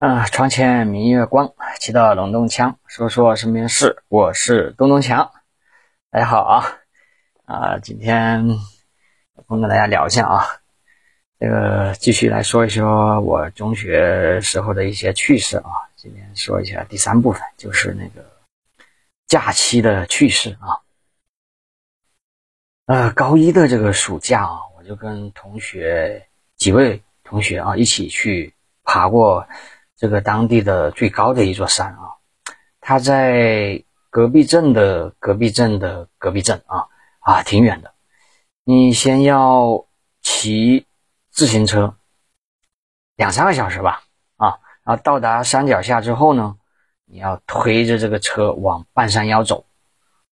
啊，床前明月光，祈祷隆咚锵，说说身边事。我是东东强，大家好啊啊！今天我跟大家聊一下啊，这个继续来说一说我中学时候的一些趣事啊。今天说一下第三部分，就是那个假期的趣事啊。呃，高一的这个暑假啊，我就跟同学几位同学啊一起去爬过。这个当地的最高的一座山啊，它在隔壁镇的隔壁镇的隔壁镇啊啊，挺远的。你先要骑自行车两三个小时吧啊，然后到达山脚下之后呢，你要推着这个车往半山腰走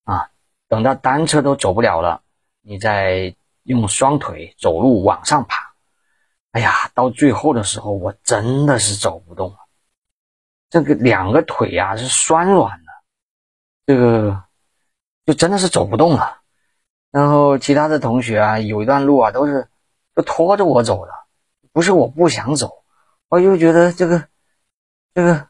啊，等到单车都走不了了，你再用双腿走路往上爬。哎呀，到最后的时候，我真的是走不动了，这个两个腿呀是酸软的，这个就真的是走不动了。然后其他的同学啊，有一段路啊都是都拖着我走的，不是我不想走，我就觉得这个这个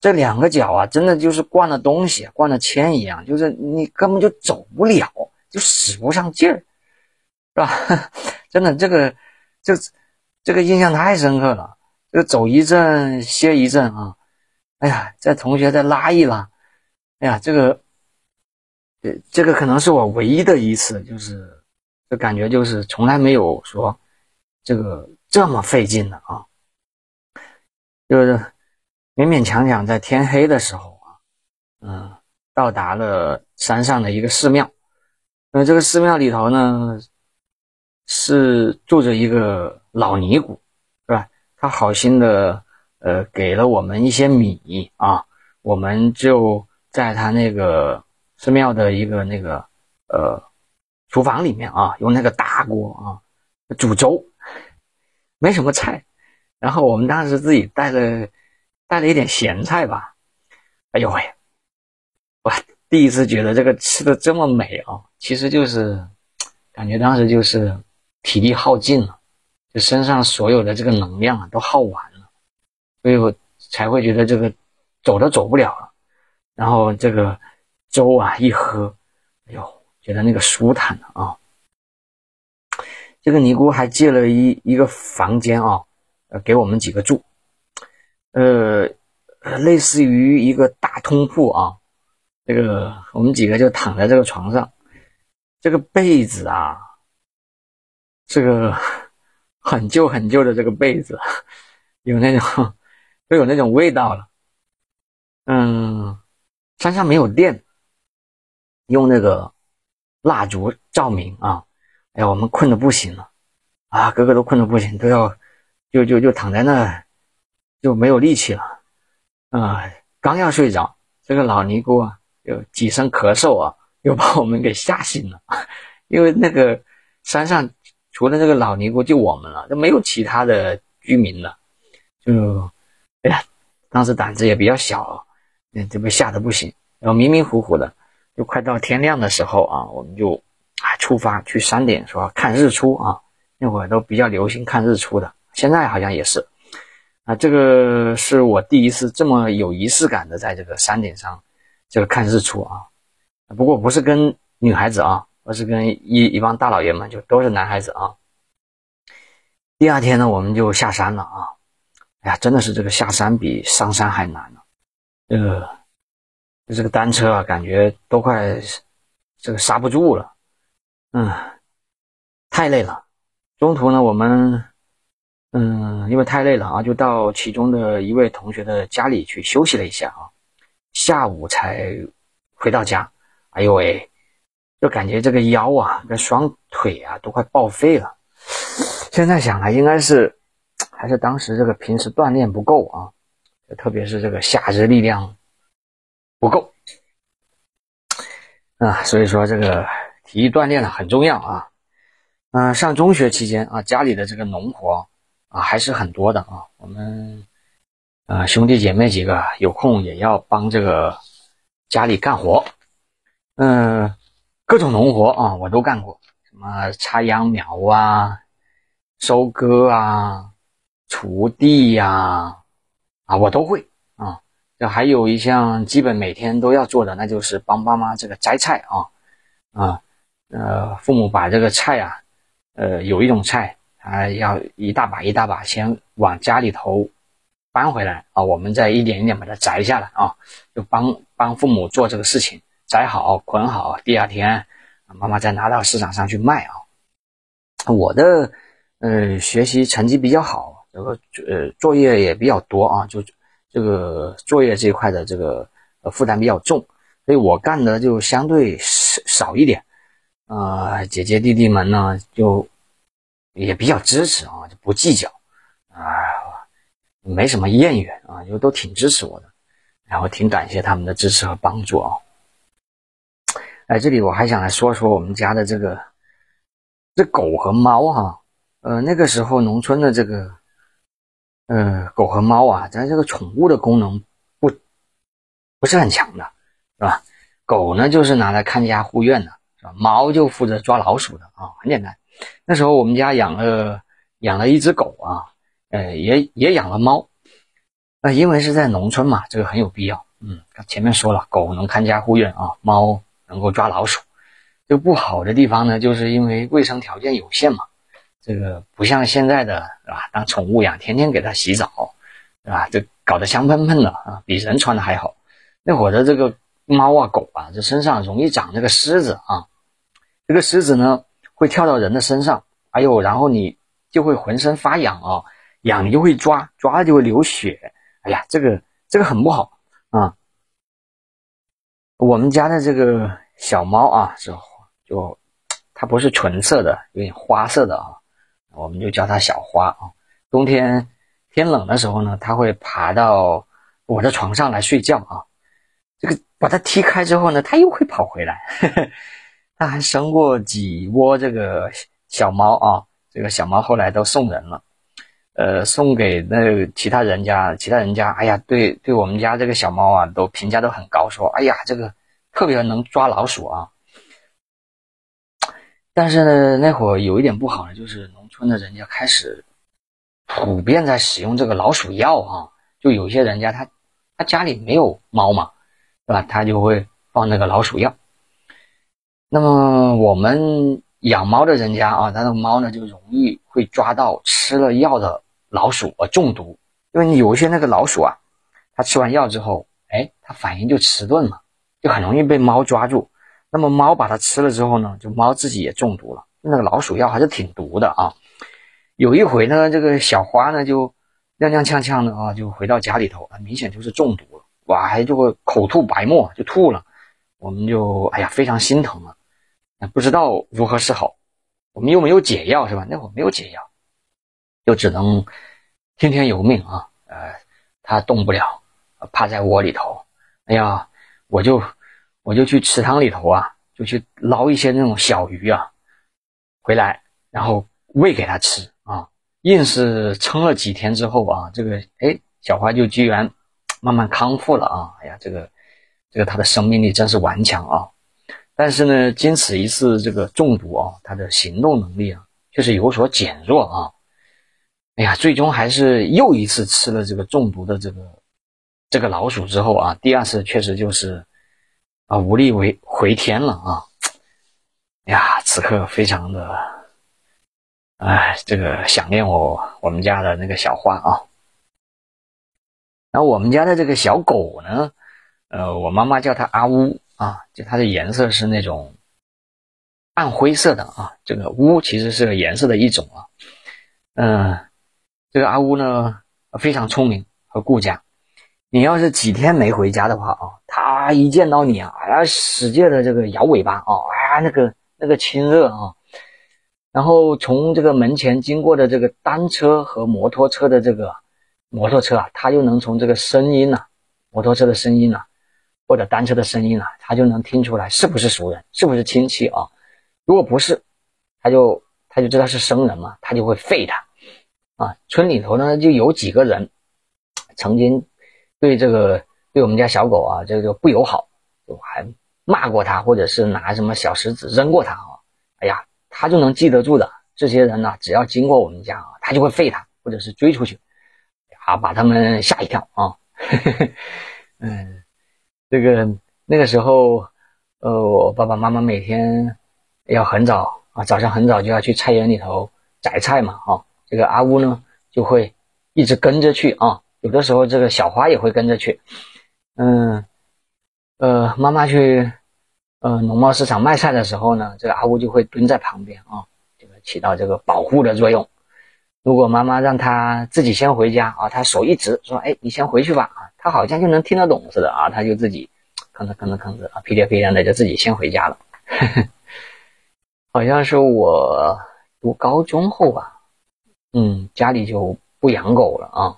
这两个脚啊，真的就是灌了东西，灌了铅一样，就是你根本就走不了，就使不上劲儿，是吧？真的这个就。这个印象太深刻了，这走一阵歇一阵啊，哎呀，在同学再拉一拉，哎呀，这个，呃，这个可能是我唯一的一次，就是，就感觉就是从来没有说，这个这么费劲的啊，就是勉勉强强在天黑的时候啊，嗯，到达了山上的一个寺庙，那这个寺庙里头呢。是住着一个老尼姑，是吧？他好心的，呃，给了我们一些米啊，我们就在他那个寺庙的一个那个呃厨房里面啊，用那个大锅啊煮粥，没什么菜，然后我们当时自己带了带了一点咸菜吧，哎呦喂，我第一次觉得这个吃的这么美啊，其实就是感觉当时就是。体力耗尽了，就身上所有的这个能量啊都耗完了，所以我才会觉得这个走都走不了了。然后这个粥啊一喝，哎呦，觉得那个舒坦啊。这个尼姑还借了一一个房间啊，给我们几个住，呃，类似于一个大通铺啊。这个我们几个就躺在这个床上，这个被子啊。这个很旧很旧的这个被子，有那种都有那种味道了。嗯，山上没有电，用那个蜡烛照明啊。哎呀，我们困得不行了啊，个个都困得不行，都要就就就躺在那，就没有力气了啊。刚要睡着，这个老尼姑啊，有几声咳嗽啊，又把我们给吓醒了，因为那个山上。除了这个老尼姑，就我们了，就没有其他的居民了。就，哎呀，当时胆子也比较小，嗯，就被吓得不行。然后迷迷糊糊的，就快到天亮的时候啊，我们就啊出发去山顶，说看日出啊。那会儿都比较流行看日出的，现在好像也是。啊，这个是我第一次这么有仪式感的在这个山顶上这个看日出啊。不过不是跟女孩子啊。我是跟一一帮大老爷们，就都是男孩子啊。第二天呢，我们就下山了啊。哎呀，真的是这个下山比上山还难呢。这个，这个单车啊，感觉都快这个刹不住了。嗯，太累了。中途呢，我们嗯，因为太累了啊，就到其中的一位同学的家里去休息了一下啊。下午才回到家。哎呦喂！就感觉这个腰啊，跟双腿啊都快报废了。现在想来，应该是还是当时这个平时锻炼不够啊，特别是这个下肢力量不够啊。所以说，这个体育锻炼呢很重要啊。嗯，上中学期间啊，家里的这个农活啊还是很多的啊。我们啊兄弟姐妹几个有空也要帮这个家里干活，嗯。各种农活啊，我都干过，什么插秧苗啊、收割啊、锄地呀，啊，我都会啊。这还有一项基本每天都要做的，那就是帮爸妈这个摘菜啊啊呃，父母把这个菜啊，呃，有一种菜啊，要一大把一大把先往家里头搬回来啊，我们再一点一点把它摘下来啊，就帮帮父母做这个事情，摘好捆好，第二天妈妈再拿到市场上去卖啊。我的呃学习成绩比较好，这个呃作业也比较多啊，就。这个作业这一块的这个呃负担比较重，所以我干的就相对少少一点，啊，姐姐弟弟们呢就也比较支持啊，就不计较啊，没什么怨言啊，就都挺支持我的，然后挺感谢他们的支持和帮助啊。哎，这里我还想来说说我们家的这个这狗和猫哈，呃，那个时候农村的这个。呃，狗和猫啊，咱这个宠物的功能不不是很强的，是吧？狗呢，就是拿来看家护院的，是吧？猫就负责抓老鼠的啊，很简单。那时候我们家养了养了一只狗啊，呃，也也养了猫，呃，因为是在农村嘛，这个很有必要。嗯，前面说了，狗能看家护院啊，猫能够抓老鼠。就不好的地方呢，就是因为卫生条件有限嘛。这个不像现在的，是吧？当宠物养，天天给它洗澡，是吧？这搞得香喷喷的啊，比人穿的还好。那会儿的这个猫啊、狗啊，这身上容易长这个虱子啊。这个虱子呢，会跳到人的身上，哎呦，然后你就会浑身发痒啊，痒你就会抓，抓了就会流血。哎呀，这个这个很不好啊。我们家的这个小猫啊，是就它不是纯色的，有点花色的啊。我们就叫它小花啊。冬天天冷的时候呢，它会爬到我的床上来睡觉啊。这个把它踢开之后呢，它又会跑回来。它还生过几窝这个小猫啊。这个小猫后来都送人了，呃，送给那其他人家，其他人家，哎呀，对对我们家这个小猫啊，都评价都很高，说，哎呀，这个特别能抓老鼠啊。但是呢，那会儿有一点不好呢，就是农村的人家开始普遍在使用这个老鼠药啊，就有些人家他他家里没有猫嘛，是吧？他就会放那个老鼠药。那么我们养猫的人家啊，他的猫呢就容易会抓到吃了药的老鼠而中毒，因为你有一些那个老鼠啊，它吃完药之后，哎，它反应就迟钝嘛，就很容易被猫抓住。那么猫把它吃了之后呢，就猫自己也中毒了。那个老鼠药还是挺毒的啊。有一回呢，这个小花呢就踉踉跄跄的啊，就回到家里头，明显就是中毒了，哇，还就会口吐白沫，就吐了。我们就哎呀非常心疼啊，不知道如何是好。我们又没有解药是吧？那会没有解药，就只能听天由命啊。呃，它动不了，趴在窝里头。哎呀，我就。我就去池塘里头啊，就去捞一些那种小鱼啊，回来，然后喂给它吃啊。硬是撑了几天之后啊，这个哎，小花就居然慢慢康复了啊。哎呀，这个这个它的生命力真是顽强啊。但是呢，经此一次这个中毒啊，它的行动能力啊，确实有所减弱啊。哎呀，最终还是又一次吃了这个中毒的这个这个老鼠之后啊，第二次确实就是。啊，无力为回天了啊！哎呀，此刻非常的，哎，这个想念我我们家的那个小花啊。然后我们家的这个小狗呢，呃，我妈妈叫它阿乌啊，就它的颜色是那种暗灰色的啊。这个乌其实是个颜色的一种啊。嗯，这个阿乌呢非常聪明和顾家。你要是几天没回家的话啊，它一见到你啊，哎呀，使劲的这个摇尾巴啊，哎呀，那个那个亲热啊，然后从这个门前经过的这个单车和摩托车的这个摩托车啊，它就能从这个声音呐，摩托车的声音呐，或者单车的声音啊，他就能听出来是不是熟人，是不是亲戚啊？如果不是，他就他就知道是生人嘛，他就会废他啊。村里头呢就有几个人曾经。对这个对我们家小狗啊，这个不友好，就还骂过它，或者是拿什么小石子扔过它啊。哎呀，他就能记得住的。这些人呢，只要经过我们家啊，他就会废它，或者是追出去。啊，把他们吓一跳啊。嗯，这个那个时候，呃，我爸爸妈妈每天要很早啊，早上很早就要去菜园里头摘菜嘛，哈。这个阿乌呢就会一直跟着去啊，有的时候这个小花也会跟着去。嗯，呃，妈妈去呃农贸市场卖菜的时候呢，这个阿乌就会蹲在旁边啊，这个起到这个保护的作用。如果妈妈让他自己先回家啊，他手一直说：“哎，你先回去吧。”他好像就能听得懂似的啊，他就自己吭哧吭哧吭哧啊，屁颠屁颠的就自己先回家了。好像是我读高中后吧，嗯，家里就不养狗了啊。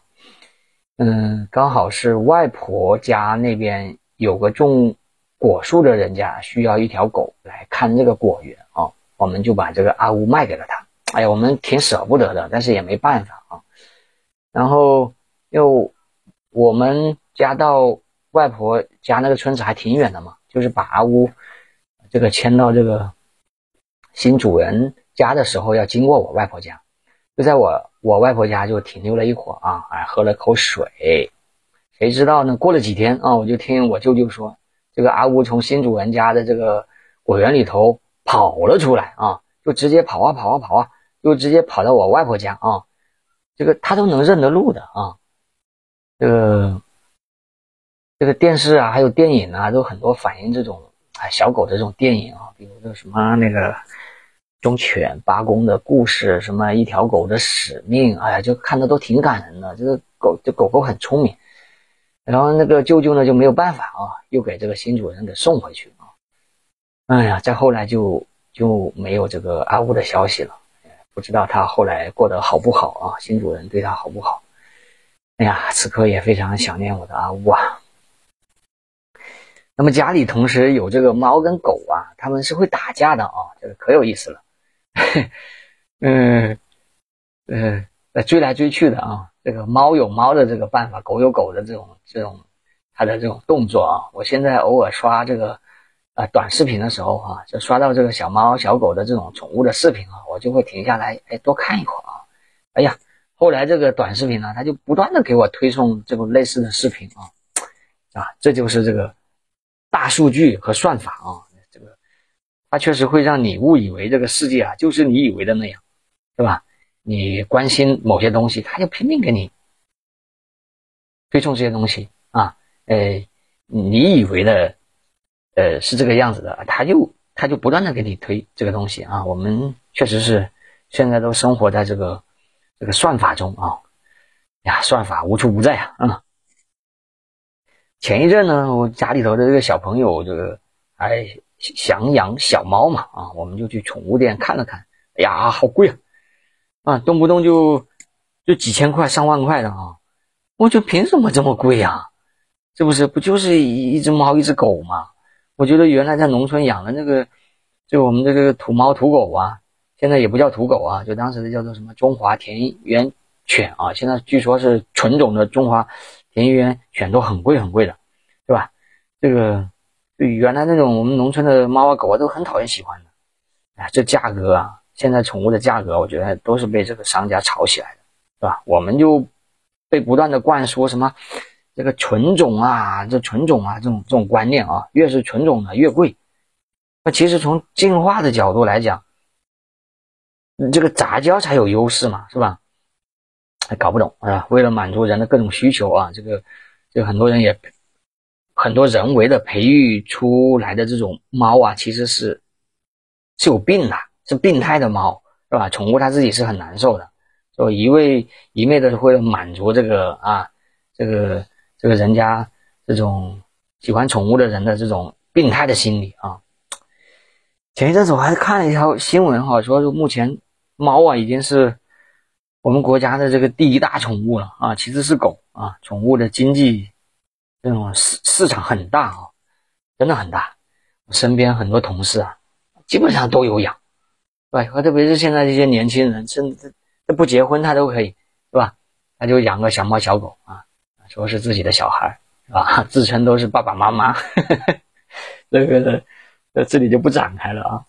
嗯，刚好是外婆家那边有个种果树的人家需要一条狗来看这个果园啊，我们就把这个阿乌卖给了他。哎呀，我们挺舍不得的，但是也没办法啊。然后又我们家到外婆家那个村子还挺远的嘛，就是把阿乌这个迁到这个新主人家的时候，要经过我外婆家，就在我我外婆家就停留了一会儿啊，哎，喝了口水。谁知道呢？过了几天啊，我就听我舅舅说，这个阿乌从新主人家的这个果园里头跑了出来啊，就直接跑啊跑啊跑啊。就直接跑到我外婆家啊，这个他都能认得路的啊，这个这个电视啊，还有电影啊，都很多反映这种啊小狗的这种电影啊，比如说什么那个忠犬八公的故事，什么一条狗的使命，哎呀，就看的都挺感人的。这个狗，这狗狗很聪明，然后那个舅舅呢就没有办法啊，又给这个新主人给送回去啊。哎呀，再后来就就没有这个阿乌的消息了。不知道他后来过得好不好啊？新主人对他好不好？哎呀，此刻也非常想念我的阿乌啊。那么家里同时有这个猫跟狗啊，他们是会打架的啊，这个可有意思了。嗯嗯，追来追去的啊，这个猫有猫的这个办法，狗有狗的这种这种它的这种动作啊。我现在偶尔刷这个。啊，短视频的时候哈，就刷到这个小猫小狗的这种宠物的视频啊，我就会停下来，哎，多看一会儿啊。哎呀，后来这个短视频呢，它就不断的给我推送这种类似的视频啊，啊，这就是这个大数据和算法啊，这个它确实会让你误以为这个世界啊就是你以为的那样，对吧？你关心某些东西，它就拼命给你推送这些东西啊，呃，你以为的。呃，是这个样子的，他就他就不断的给你推这个东西啊。我们确实是现在都生活在这个这个算法中啊，呀，算法无处不在啊。嗯，前一阵呢，我家里头的这个小朋友这个哎想养小猫嘛啊，我们就去宠物店看了看，哎呀，好贵啊，啊，动不动就就几千块、上万块的啊。我就凭什么这么贵呀？是不是？不就是一一只猫、一只狗吗？我觉得原来在农村养的那个，就我们这个土猫土狗啊，现在也不叫土狗啊，就当时的叫做什么中华田园犬啊，现在据说是纯种的中华田园犬都很贵很贵的，对吧？这个对原来那种我们农村的猫啊狗啊都很讨厌喜欢的，哎，这价格啊，现在宠物的价格，我觉得都是被这个商家炒起来的，对吧？我们就被不断的灌输什么。这个纯种啊，这纯种啊，这种这种观念啊，越是纯种的越贵。那其实从进化的角度来讲，这个杂交才有优势嘛，是吧？还搞不懂啊？为了满足人的各种需求啊，这个，这个很多人也很多人为的培育出来的这种猫啊，其实是是有病的，是病态的猫，是吧？宠物它自己是很难受的，就一味一味的为了满足这个啊，这个。这个人家这种喜欢宠物的人的这种病态的心理啊，前一阵子我还看了一条新闻哈，说目前猫啊已经是我们国家的这个第一大宠物了啊，其实是狗啊，宠物的经济这种市市场很大啊，真的很大。我身边很多同事啊，基本上都有养，对特别是现在这些年轻人，甚至这不结婚他都可以，是吧？他就养个小猫小狗啊。说是自己的小孩，是吧？自称都是爸爸妈妈，这个呃这里就不展开了啊。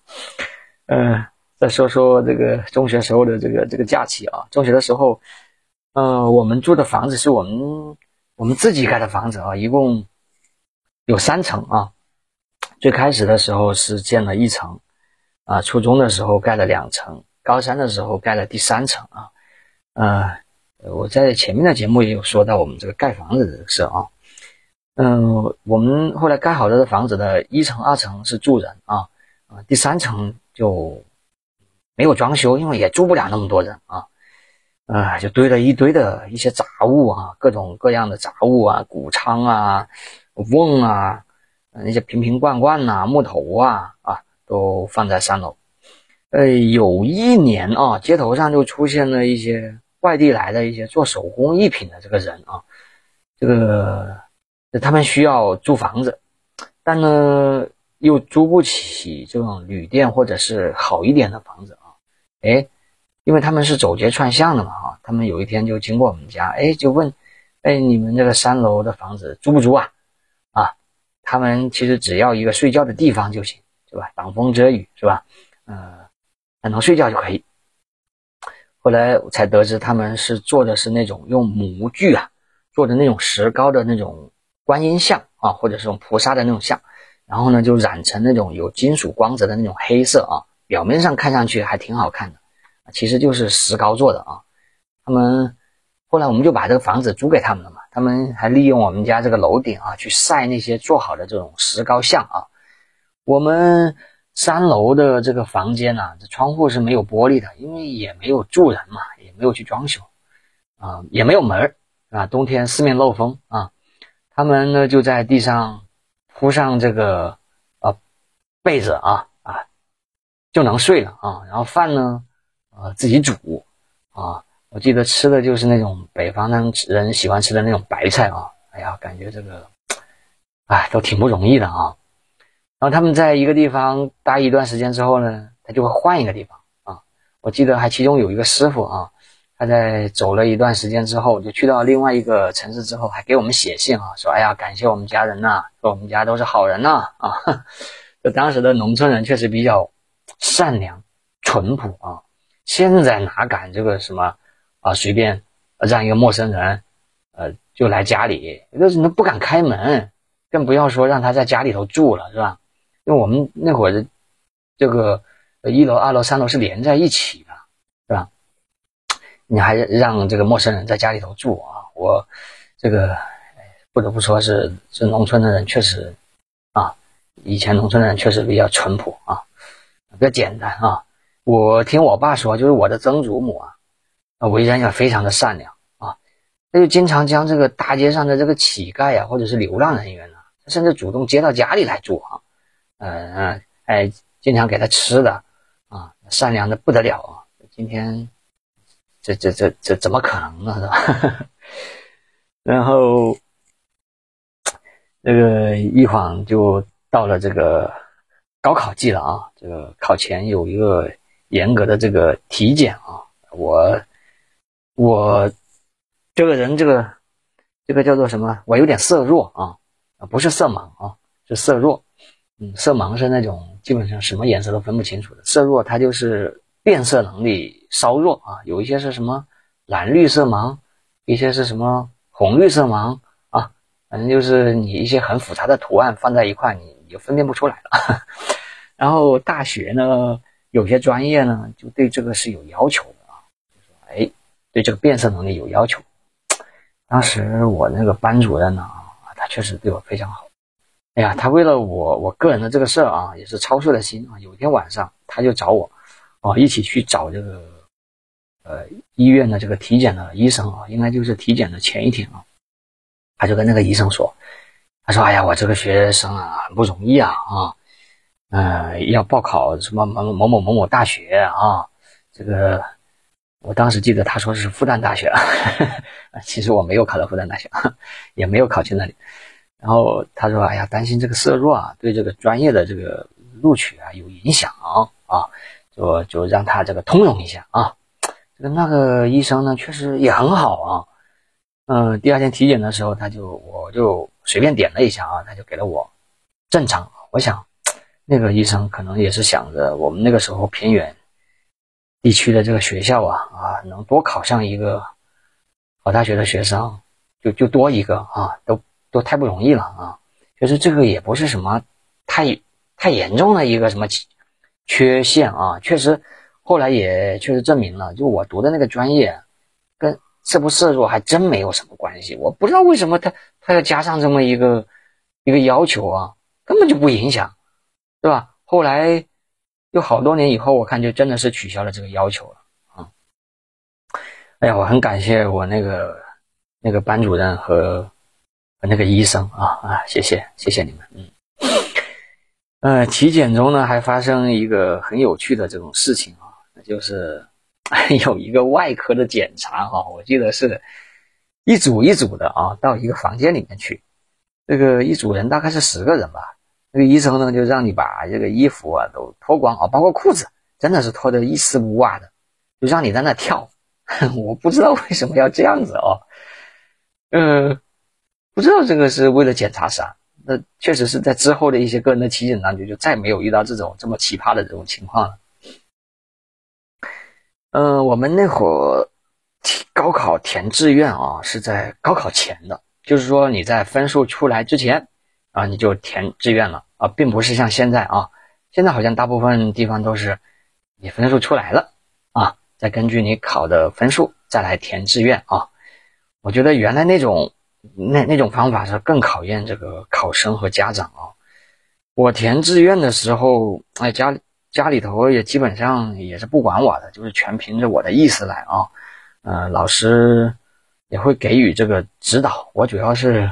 嗯，再说说这个中学时候的这个这个假期啊。中学的时候，呃，我们住的房子是我们我们自己盖的房子啊，一共有三层啊。最开始的时候是建了一层，啊，初中的时候盖了两层，高三的时候盖了第三层啊。呃，我在前面的节目也有说到我们这个盖房子的事啊。嗯，我们后来盖好了的房子的一层、二层是住人啊，啊，第三层就没有装修，因为也住不了那么多人啊。啊，就堆了一堆的一些杂物啊，各种各样的杂物啊，谷仓啊，瓮啊，那些瓶瓶罐罐呐，木头啊，啊，都放在三楼。呃，有一年啊，街头上就出现了一些外地来的一些做手工艺品的这个人啊，这个他们需要租房子，但呢又租不起这种旅店或者是好一点的房子啊，哎。因为他们是走街串巷的嘛，哈，他们有一天就经过我们家，哎，就问，哎，你们这个三楼的房子租不租啊？啊，他们其实只要一个睡觉的地方就行，是吧？挡风遮雨，是吧？呃，能睡觉就可以。后来才得知他们是做的是那种用模具啊做的那种石膏的那种观音像啊，或者是用菩萨的那种像，然后呢就染成那种有金属光泽的那种黑色啊，表面上看上去还挺好看的。其实就是石膏做的啊，他们后来我们就把这个房子租给他们了嘛，他们还利用我们家这个楼顶啊去晒那些做好的这种石膏像啊。我们三楼的这个房间呢，这窗户是没有玻璃的，因为也没有住人嘛，也没有去装修啊，也没有门儿啊，冬天四面漏风啊。他们呢就在地上铺上这个呃被子啊就能睡了啊，然后饭呢。啊，自己煮啊！我记得吃的就是那种北方人喜欢吃的那种白菜啊。哎呀，感觉这个，哎，都挺不容易的啊。然后他们在一个地方待一段时间之后呢，他就会换一个地方啊。我记得还其中有一个师傅啊，他在走了一段时间之后，就去到另外一个城市之后，还给我们写信啊，说：“哎呀，感谢我们家人呐，说我们家都是好人呐啊。”就当时的农村人确实比较善良、淳朴啊。现在哪敢这个什么啊？随便让一个陌生人，呃，就来家里，那那不敢开门，更不要说让他在家里头住了，是吧？因为我们那会儿这个一楼、二楼、三楼是连在一起的，是吧？你还让这个陌生人在家里头住啊？我这个不得不说是是农村的人确实啊，以前农村的人确实比较淳朴啊，比较简单啊。我听我爸说，就是我的曾祖母啊，为人也非常的善良啊，他就经常将这个大街上的这个乞丐啊，或者是流浪人员呢，甚至主动接到家里来住啊，嗯，哎，经常给他吃的啊，善良的不得了啊。今天这这这这怎么可能呢，是吧？然后那个一晃就到了这个高考季了啊，这个考前有一个。严格的这个体检啊，我我这个人这个这个叫做什么？我有点色弱啊，不是色盲啊，是色弱。嗯，色盲是那种基本上什么颜色都分不清楚的，色弱它就是辨色能力稍弱啊。有一些是什么蓝绿色盲，一些是什么红绿色盲啊，反正就是你一些很复杂的图案放在一块，你就分辨不出来了。然后大学呢？有些专业呢，就对这个是有要求的啊，就说哎，对这个变色能力有要求。当时我那个班主任呢，他确实对我非常好。哎呀，他为了我我个人的这个事儿啊，也是操碎了心啊。有一天晚上，他就找我，啊，一起去找这个呃医院的这个体检的医生啊，应该就是体检的前一天啊，他就跟那个医生说，他说，哎呀，我这个学生啊，很不容易啊啊。嗯，要报考什么某某某某某大学啊？这个，我当时记得他说是复旦大学，其实我没有考到复旦大学，也没有考去那里。然后他说：“哎呀，担心这个色弱啊，对这个专业的这个录取啊有影响啊，就就让他这个通融一下啊。”这个那个医生呢，确实也很好啊。嗯，第二天体检的时候，他就我就随便点了一下啊，他就给了我正常。我想。那个医生可能也是想着我们那个时候偏远地区的这个学校啊啊，能多考上一个考大学的学生就就多一个啊，都都太不容易了啊。就是这个也不是什么太太严重的一个什么缺陷啊，确实后来也确实证明了，就我读的那个专业跟色不色弱还真没有什么关系。我不知道为什么他他要加上这么一个一个要求啊，根本就不影响，对吧？后来又好多年以后，我看就真的是取消了这个要求了啊。哎呀，我很感谢我那个那个班主任和和。那个医生啊啊，谢谢谢谢你们，嗯，呃，体检中呢还发生一个很有趣的这种事情啊，那就是 有一个外科的检查啊，我记得是一组一组的啊，到一个房间里面去，这个一组人大概是十个人吧，那个医生呢就让你把这个衣服啊都脱光啊，包括裤子，真的是脱得一丝不挂的，就让你在那跳，我不知道为什么要这样子哦，嗯。不知道这个是为了检查啥？那确实是在之后的一些个人的体检当中，就再没有遇到这种这么奇葩的这种情况了。嗯，我们那会儿高考填志愿啊，是在高考前的，就是说你在分数出来之前啊，你就填志愿了啊，并不是像现在啊，现在好像大部分地方都是你分数出来了啊，再根据你考的分数再来填志愿啊。我觉得原来那种。那那种方法是更考验这个考生和家长啊。我填志愿的时候，哎，家里家里头也基本上也是不管我的，就是全凭着我的意思来啊。呃，老师也会给予这个指导，我主要是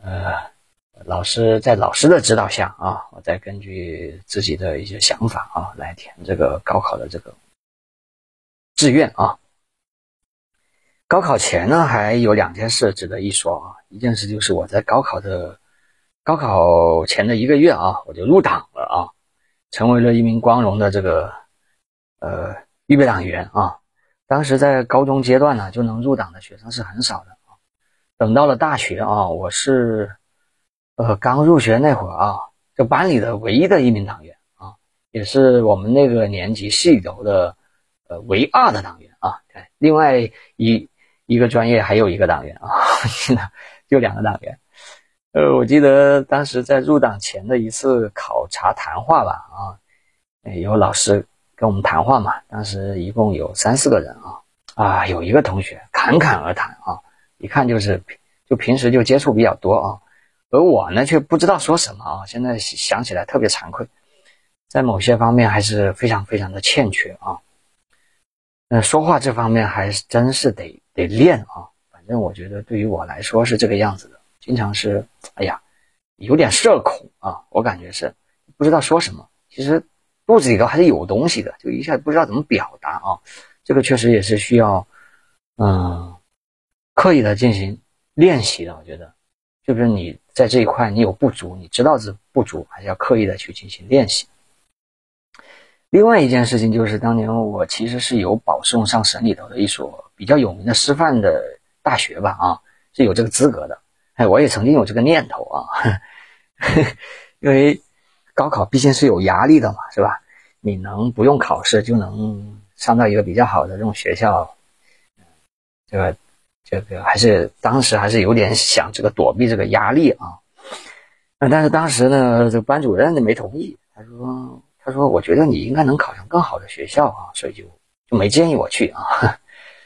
呃，老师在老师的指导下啊，我再根据自己的一些想法啊来填这个高考的这个志愿啊。高考前呢，还有两件事值得一说啊。一件事就是我在高考的高考前的一个月啊，我就入党了啊，成为了一名光荣的这个呃预备党员啊。当时在高中阶段呢，就能入党的学生是很少的。等到了大学啊，我是呃刚入学那会儿啊，就班里的唯一的一名党员啊，也是我们那个年级系里头的呃唯二的党员啊。另外一。一个专业还有一个党员啊，就两个党员。呃，我记得当时在入党前的一次考察谈话吧，啊，有老师跟我们谈话嘛。当时一共有三四个人啊，啊，有一个同学侃侃而谈啊，一看就是就平时就接触比较多啊，而我呢却不知道说什么啊。现在想起来特别惭愧，在某些方面还是非常非常的欠缺啊。那说话这方面还是真是得。得练啊，反正我觉得对于我来说是这个样子的，经常是，哎呀，有点社恐啊，我感觉是不知道说什么，其实肚子里头还是有东西的，就一下不知道怎么表达啊，这个确实也是需要，嗯，刻意的进行练习的，我觉得，就是你在这一块你有不足，你知道是不足，还是要刻意的去进行练习。另外一件事情就是，当年我其实是有保送上省里头的一所比较有名的师范的大学吧，啊，是有这个资格的。哎，我也曾经有这个念头啊，因为高考毕竟是有压力的嘛，是吧？你能不用考试就能上到一个比较好的这种学校，对吧这个还是当时还是有点想这个躲避这个压力啊。那但是当时呢，这个班主任呢没同意，他说。他说：“我觉得你应该能考上更好的学校啊，所以就就没建议我去啊。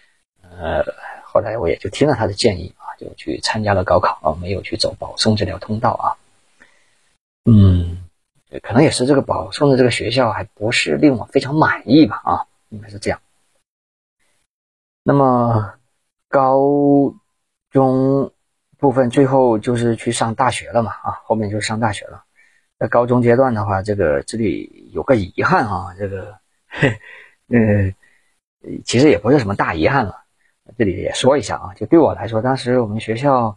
呃，后来我也就听了他的建议啊，就去参加了高考啊，没有去走保送这条通道啊。嗯，可能也是这个保送的这个学校还不是令我非常满意吧啊，应该是这样。那么高中部分最后就是去上大学了嘛啊，后面就上大学了。”在高中阶段的话，这个这里有个遗憾啊，这个，呃，其实也不是什么大遗憾了，这里也说一下啊，就对我来说，当时我们学校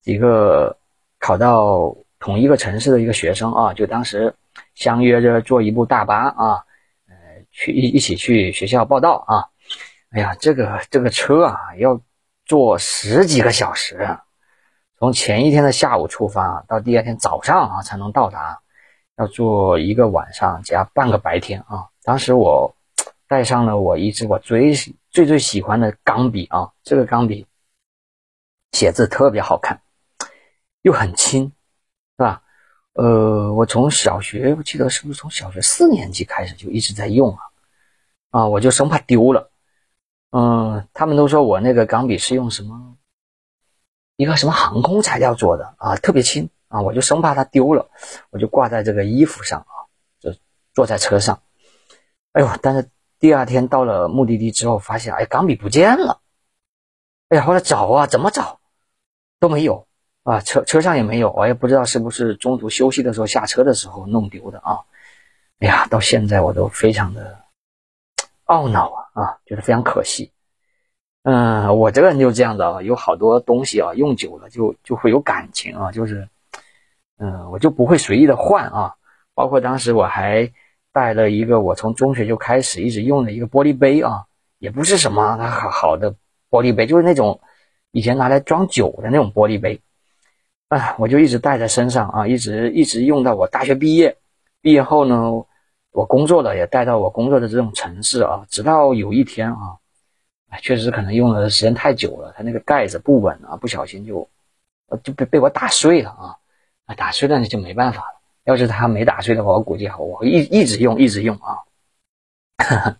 几个考到同一个城市的一个学生啊，就当时相约着坐一部大巴啊，呃，去一一起去学校报道啊，哎呀，这个这个车啊，要坐十几个小时。从前一天的下午出发，到第二天早上啊才能到达，要坐一个晚上加半个白天啊。当时我带上了我一支我最最最喜欢的钢笔啊，这个钢笔写字特别好看，又很轻，是吧？呃，我从小学，我记得是不是从小学四年级开始就一直在用啊？啊，我就生怕丢了。嗯，他们都说我那个钢笔是用什么一个什么航空材料做的啊，特别轻啊，我就生怕它丢了，我就挂在这个衣服上啊，就坐在车上。哎呦，但是第二天到了目的地之后，发现哎，钢笔不见了。哎呀，后来找啊，怎么找都没有。啊，车车上也没有，我也不知道是不是中途休息的时候下车的时候弄丢的啊！哎呀，到现在我都非常的懊恼啊啊，觉得非常可惜。嗯，我这个人就这样的啊，有好多东西啊，用久了就就会有感情啊，就是，嗯，我就不会随意的换啊。包括当时我还带了一个我从中学就开始一直用的一个玻璃杯啊，也不是什么好好的玻璃杯，就是那种以前拿来装酒的那种玻璃杯。啊，我就一直带在身上啊，一直一直用到我大学毕业。毕业后呢，我工作了也带到我工作的这种城市啊。直到有一天啊，确实可能用的时间太久了，它那个盖子不稳啊，不小心就就被被我打碎了啊。啊，打碎了那就没办法了。要是它没打碎的话，我估计我会一一直用，一直用啊。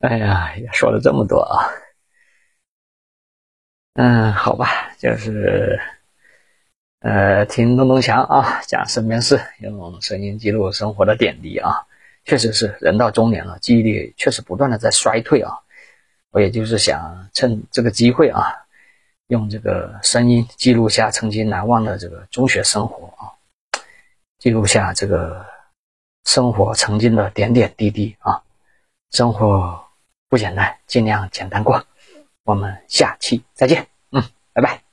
哎呀，也说了这么多啊，嗯，好吧，就是。呃，听东东强啊讲身边事，用声音记录生活的点滴啊，确实是人到中年了，记忆力确实不断的在衰退啊。我也就是想趁这个机会啊，用这个声音记录下曾经难忘的这个中学生活啊，记录下这个生活曾经的点点滴滴啊。生活不简单，尽量简单过。我们下期再见，嗯，拜拜。